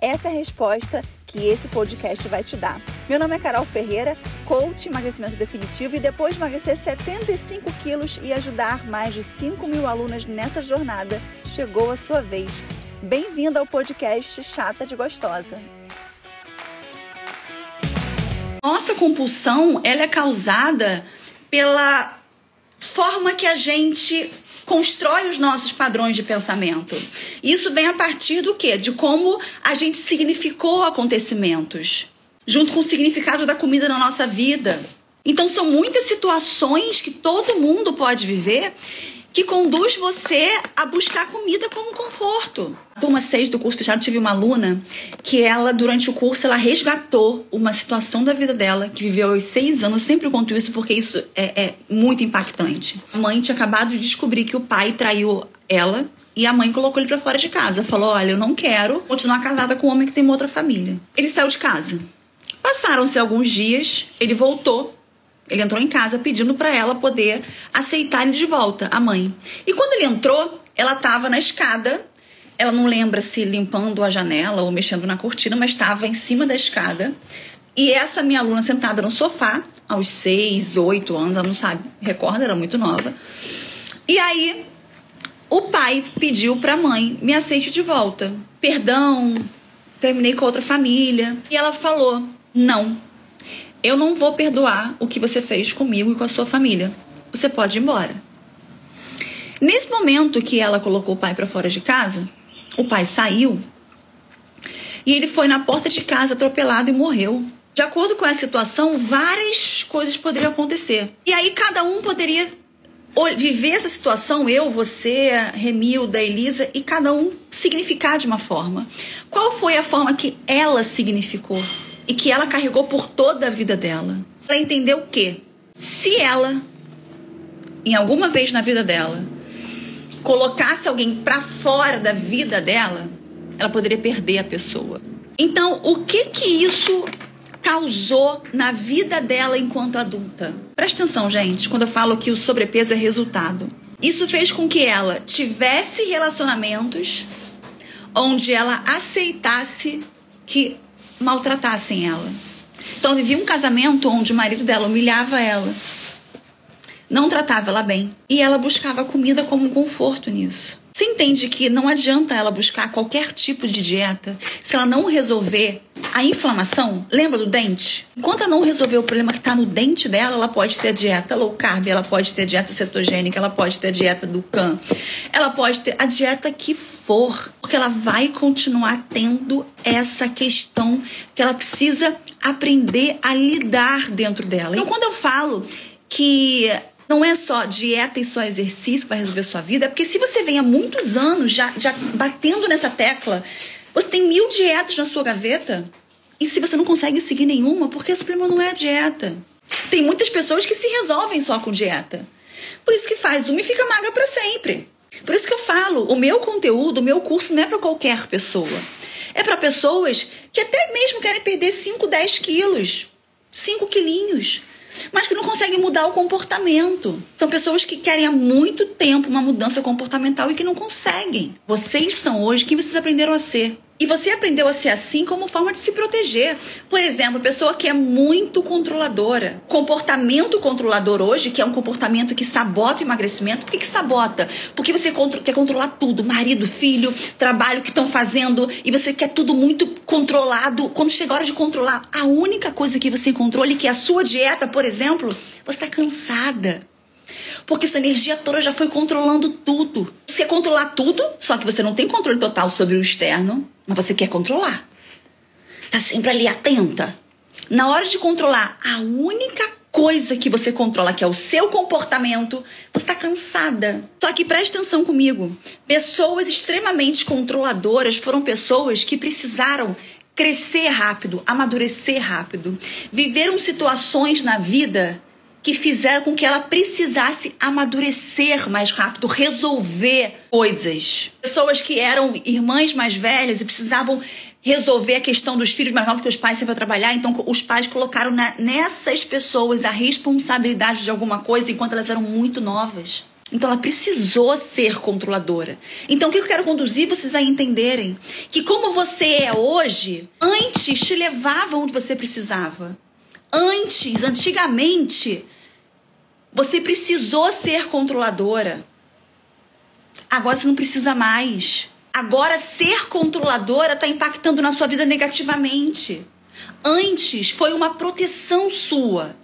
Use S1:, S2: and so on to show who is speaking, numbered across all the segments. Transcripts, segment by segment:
S1: Essa é a resposta que esse podcast vai te dar. Meu nome é Carol Ferreira, coach emagrecimento definitivo e depois de emagrecer 75 quilos e ajudar mais de 5 mil alunas nessa jornada, chegou a sua vez. Bem-vinda ao podcast Chata de Gostosa.
S2: Nossa compulsão, ela é causada pela forma que a gente constrói os nossos padrões de pensamento. Isso vem a partir do quê? De como a gente significou acontecimentos, junto com o significado da comida na nossa vida. Então são muitas situações que todo mundo pode viver que conduz você a buscar comida como conforto. Turma 6 do curso fechado, tive uma aluna que ela, durante o curso, ela resgatou uma situação da vida dela, que viveu aos seis anos. Eu sempre conto isso porque isso é, é muito impactante. A mãe tinha acabado de descobrir que o pai traiu ela e a mãe colocou ele para fora de casa. Falou: Olha, eu não quero continuar casada com um homem que tem uma outra família. Ele saiu de casa. Passaram-se alguns dias, ele voltou ele entrou em casa pedindo para ela poder aceitar ele de volta, a mãe. E quando ele entrou, ela estava na escada. Ela não lembra se limpando a janela ou mexendo na cortina, mas estava em cima da escada. E essa minha aluna sentada no sofá, aos seis, oito anos, ela não sabe, recorda, era muito nova. E aí o pai pediu para a mãe: me aceite de volta. Perdão, terminei com outra família. E ela falou: não, eu não vou perdoar o que você fez comigo e com a sua família. Você pode ir embora. Nesse momento que ela colocou o pai para fora de casa, o pai saiu e ele foi na porta de casa atropelado e morreu. De acordo com a situação, várias coisas poderiam acontecer. E aí cada um poderia viver essa situação, eu, você, Remilda, Elisa, e cada um significar de uma forma. Qual foi a forma que ela significou? E que ela carregou por toda a vida dela. Ela entendeu que se ela, em alguma vez na vida dela, colocasse alguém para fora da vida dela, ela poderia perder a pessoa. Então, o que que isso causou na vida dela enquanto adulta? Presta atenção, gente, quando eu falo que o sobrepeso é resultado. Isso fez com que ela tivesse relacionamentos onde ela aceitasse que maltratassem ela. Então, vivia um casamento onde o marido dela humilhava ela, não tratava ela bem e ela buscava comida como um conforto nisso. Você entende que não adianta ela buscar qualquer tipo de dieta se ela não resolver a inflamação? Lembra do dente? Enquanto ela não resolver o problema que está no dente dela, ela pode ter dieta low carb, ela pode ter dieta cetogênica, ela pode ter dieta do CAN, ela pode ter a dieta que for, porque ela vai continuar tendo essa questão que ela precisa aprender a lidar dentro dela. Então, quando eu falo que não é só dieta e só exercício que vai resolver sua vida, é porque se você vem há muitos anos já, já batendo nessa tecla, você tem mil dietas na sua gaveta, e se você não consegue seguir nenhuma, porque o problema não é a dieta. Tem muitas pessoas que se resolvem só com dieta. Por isso que faz uma e fica magra para sempre. Por isso que eu falo, o meu conteúdo, o meu curso não é para qualquer pessoa. É para pessoas que até mesmo querem perder 5, 10 quilos, 5 quilinhos mas que não conseguem mudar o comportamento. São pessoas que querem há muito tempo uma mudança comportamental e que não conseguem. Vocês são hoje quem vocês aprenderam a ser. E você aprendeu a ser assim como forma de se proteger. Por exemplo, pessoa que é muito controladora. Comportamento controlador hoje, que é um comportamento que sabota o emagrecimento. Por que, que sabota? Porque você quer controlar tudo: marido, filho, trabalho que estão fazendo, e você quer tudo muito controlado. Quando chega a hora de controlar, a única coisa que você controla, que é a sua dieta, por exemplo, você está cansada. Porque sua energia toda já foi controlando tudo. Você quer controlar tudo, só que você não tem controle total sobre o externo, mas você quer controlar. Tá sempre ali atenta. Na hora de controlar a única coisa que você controla, que é o seu comportamento, você está cansada. Só que preste atenção comigo. Pessoas extremamente controladoras foram pessoas que precisaram crescer rápido, amadurecer rápido, viveram situações na vida que fizeram com que ela precisasse amadurecer mais rápido, resolver coisas. Pessoas que eram irmãs mais velhas e precisavam resolver a questão dos filhos mais novos, porque os pais sempre vão trabalhar, então os pais colocaram na, nessas pessoas a responsabilidade de alguma coisa enquanto elas eram muito novas. Então ela precisou ser controladora. Então o que eu quero conduzir vocês a entenderem? Que como você é hoje, antes te levava onde você precisava. Antes, antigamente, você precisou ser controladora. Agora você não precisa mais. Agora ser controladora está impactando na sua vida negativamente. Antes foi uma proteção sua.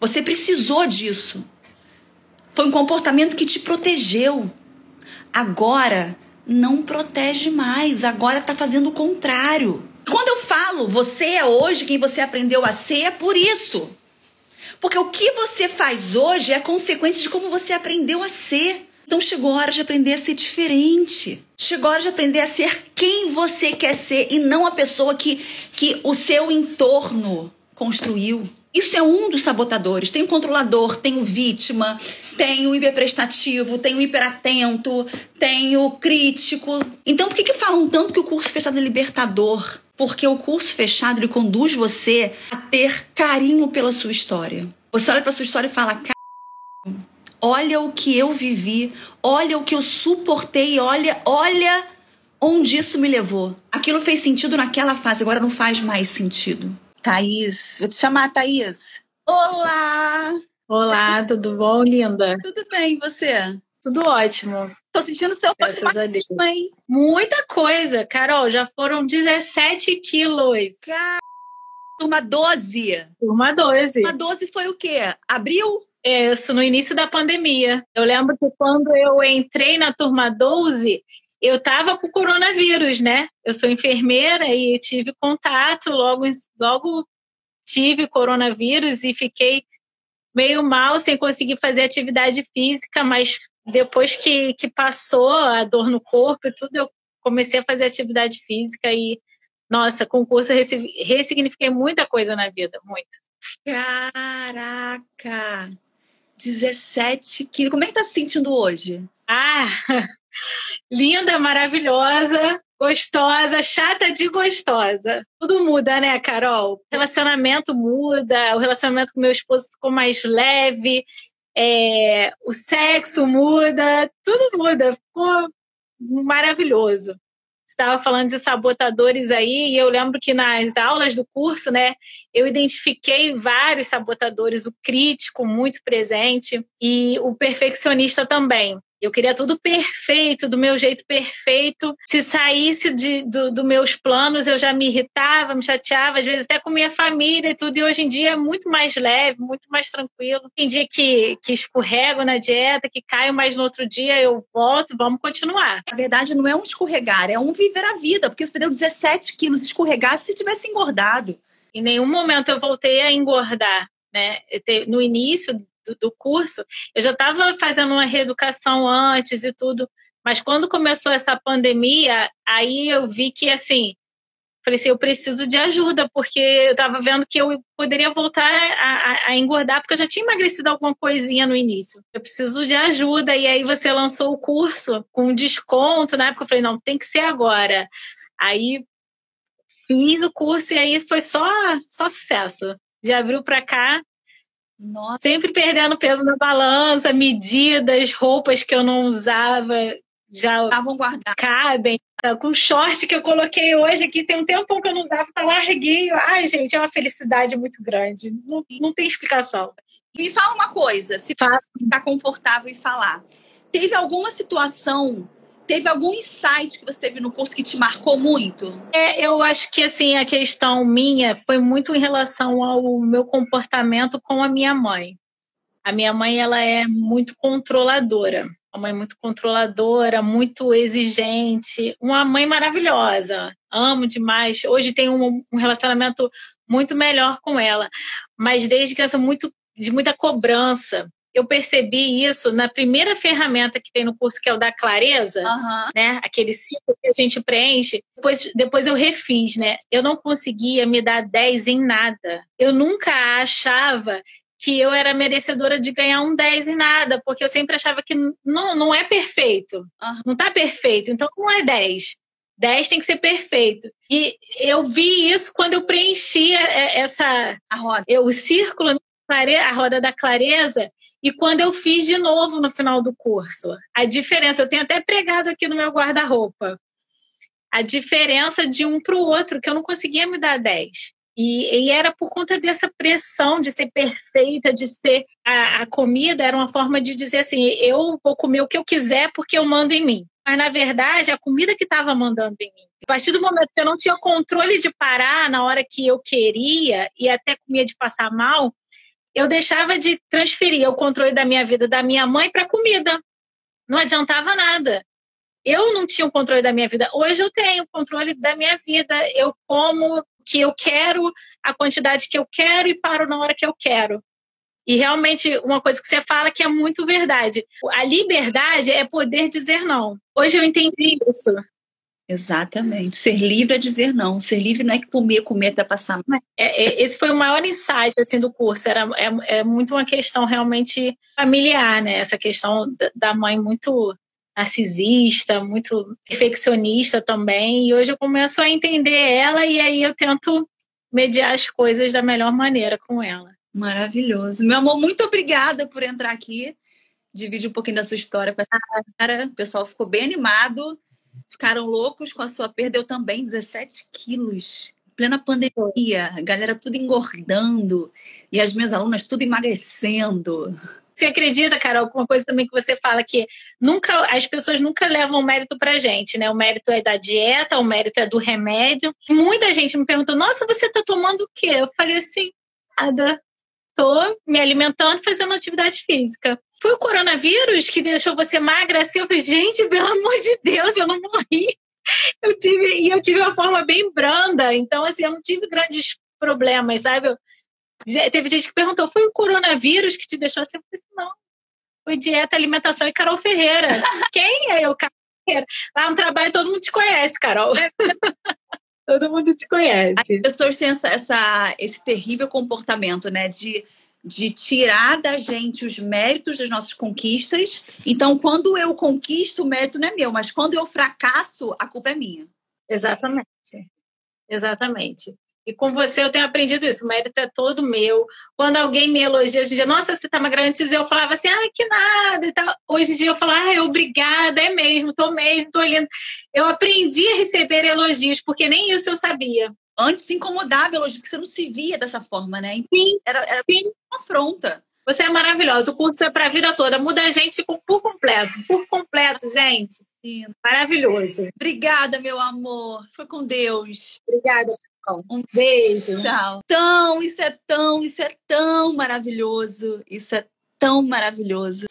S2: Você precisou disso. Foi um comportamento que te protegeu. Agora não protege mais, agora está fazendo o contrário. Quando eu falo você é hoje quem você aprendeu a ser, é por isso. Porque o que você faz hoje é consequência de como você aprendeu a ser. Então chegou a hora de aprender a ser diferente. Chegou a hora de aprender a ser quem você quer ser e não a pessoa que, que o seu entorno construiu. Isso é um dos sabotadores. Tem o controlador, tem o vítima, tem o hiperprestativo, tem o hiperatento, tem o crítico. Então, por que, que falam tanto que o curso fechado é libertador? Porque o curso fechado ele conduz você a ter carinho pela sua história. Você olha para sua história e fala: olha o que eu vivi, olha o que eu suportei, olha, olha onde isso me levou. Aquilo fez sentido naquela fase, agora não faz mais sentido. Thaís, vou te chamar, Thaís. Olá!
S3: Olá, tudo bom, linda?
S2: Tudo bem, e você?
S3: Tudo ótimo.
S2: Tô sentindo o seu
S3: Graças a Deus.
S2: hein?
S3: Muita coisa, Carol, já foram 17 quilos.
S2: Car... Turma 12.
S3: Turma 12.
S2: Turma 12 foi o quê? Abril?
S3: Isso, no início da pandemia. Eu lembro que quando eu entrei na turma 12, eu estava com coronavírus, né? Eu sou enfermeira e tive contato, logo, logo tive coronavírus e fiquei meio mal sem conseguir fazer atividade física, mas depois que, que passou a dor no corpo e tudo, eu comecei a fazer atividade física e, nossa, com o curso eu ressignifiquei muita coisa na vida, muito.
S2: Caraca! 17 quilos. Como é que tá se sentindo hoje?
S3: Ah, linda, maravilhosa, gostosa, chata de gostosa. Tudo muda, né, Carol? O relacionamento muda, o relacionamento com meu esposo ficou mais leve, é, o sexo muda, tudo muda. Ficou maravilhoso estava falando de sabotadores aí, e eu lembro que nas aulas do curso, né, eu identifiquei vários sabotadores, o crítico muito presente e o perfeccionista também. Eu queria tudo perfeito, do meu jeito perfeito. Se saísse de, do, do meus planos, eu já me irritava, me chateava, às vezes até com minha família e tudo. E hoje em dia é muito mais leve, muito mais tranquilo. Tem dia que, que escorrego na dieta, que caio, mas no outro dia eu volto, vamos continuar.
S2: Na verdade, não é um escorregar, é um viver a vida, porque você perdeu 17 quilos, escorregar se tivesse engordado.
S3: Em nenhum momento eu voltei a engordar. Né? No início do, do curso, eu já estava fazendo uma reeducação antes e tudo, mas quando começou essa pandemia, aí eu vi que, assim, falei assim, eu preciso de ajuda, porque eu estava vendo que eu poderia voltar a, a, a, engordar, porque eu já tinha emagrecido alguma coisinha no início. Eu preciso de ajuda, e aí você lançou o curso com desconto, na época eu falei, não, tem que ser agora. Aí fiz o curso e aí foi só, só sucesso. De abril para cá, nossa. Sempre perdendo peso na balança, medidas, roupas que eu não usava já
S2: estavam guardadas.
S3: Cabem. Com short que eu coloquei hoje aqui, tem um tempo que eu não usava, tá larguinho. Ai, gente, é uma felicidade muito grande. Não, não tem explicação.
S2: Me fala uma coisa, se ficar confortável em falar. Teve alguma situação Teve algum insight que você teve no curso que te marcou muito?
S3: É, eu acho que assim a questão minha foi muito em relação ao meu comportamento com a minha mãe. A minha mãe ela é muito controladora, uma mãe muito controladora, muito exigente, uma mãe maravilhosa. Amo demais. Hoje tenho um, relacionamento muito melhor com ela, mas desde essa muito de muita cobrança eu percebi isso na primeira ferramenta que tem no curso, que é o da clareza, uhum. né? Aquele ciclo que a gente preenche. Depois, depois eu refiz, né? Eu não conseguia me dar 10 em nada. Eu nunca achava que eu era merecedora de ganhar um 10 em nada, porque eu sempre achava que não, não é perfeito. Uhum. Não tá perfeito, então não é 10. 10 tem que ser perfeito. E eu vi isso quando eu preenchi essa
S2: a roda.
S3: Eu, o círculo, a roda da clareza, e quando eu fiz de novo no final do curso. A diferença, eu tenho até pregado aqui no meu guarda-roupa. A diferença de um para o outro, que eu não conseguia me dar 10. E, e, era por conta dessa pressão de ser perfeita, de ser. A, a, comida era uma forma de dizer assim: eu vou comer o que eu quiser porque eu mando em mim. Mas, na verdade, a comida que estava mandando em mim. A partir do momento que eu não tinha controle de parar na hora que eu queria e até comia de passar mal, eu deixava de transferir o controle da minha vida da minha mãe para comida. Não adiantava nada. Eu não tinha o controle da minha vida. Hoje eu tenho o controle da minha vida. Eu como que eu quero, a quantidade que eu quero e paro na hora que eu quero. E realmente, uma coisa que você fala que é muito verdade. A liberdade é poder dizer não. Hoje eu entendi isso.
S2: Exatamente. Ser livre é dizer não. Ser livre não é comer, comer até passar.
S3: É, é, esse foi o maior insight assim, do curso. Era, é, é muito uma questão realmente familiar, né? Essa questão da mãe muito narcisista, muito perfeccionista também. E hoje eu começo a entender ela e aí eu tento mediar as coisas da melhor maneira com ela.
S2: Maravilhoso. Meu amor, muito obrigada por entrar aqui, dividir um pouquinho da sua história com essa cara. O pessoal ficou bem animado, ficaram loucos com a sua perda. Eu também, 17 quilos. Plena pandemia, a galera tudo engordando e as minhas alunas tudo emagrecendo.
S3: Você acredita, Carol, com uma coisa também que você fala que nunca as pessoas nunca levam o mérito pra gente, né? O mérito é da dieta, o mérito é do remédio. Muita gente me perguntou: "Nossa, você tá tomando o quê?" Eu falei assim: "Nada. Tô me alimentando, fazendo atividade física." Foi o coronavírus que deixou você magra assim? Eu falei: "Gente, pelo amor de Deus, eu não morri." Eu tive e eu tive uma forma bem branda, então assim, eu não tive grandes problemas, sabe? Eu, Teve gente que perguntou: foi o coronavírus que te deixou assim? Eu falei, assim, não. Foi dieta, alimentação e Carol Ferreira. Quem é eu, Carol Ferreira? Lá no trabalho todo mundo te conhece, Carol. Todo mundo te conhece.
S2: As pessoas têm essa, essa, esse terrível comportamento, né? De, de tirar da gente os méritos das nossas conquistas. Então, quando eu conquisto, o mérito não é meu, mas quando eu fracasso, a culpa é minha.
S3: Exatamente. Exatamente. E com você eu tenho aprendido isso, o mérito é todo meu. Quando alguém me elogia, hoje em dia, nossa, você tá magra. Antes eu falava assim, ai, que nada e tal. Hoje em dia eu falo, ai, obrigada, é mesmo, tô mesmo, tô lindo. Eu aprendi a receber elogios, porque nem isso eu sabia.
S2: Antes se incomodava elogio, porque você não se via dessa forma, né?
S3: Então, sim,
S2: era, era
S3: sim.
S2: uma afronta.
S3: Você é maravilhosa. O curso é para a vida toda. Muda a gente por completo. Por completo, gente. Sim. Maravilhoso.
S2: Obrigada, meu amor. Foi com Deus.
S3: Obrigada. Um beijo.
S2: Tchau. Tão, isso é tão, isso é tão maravilhoso. Isso é tão maravilhoso.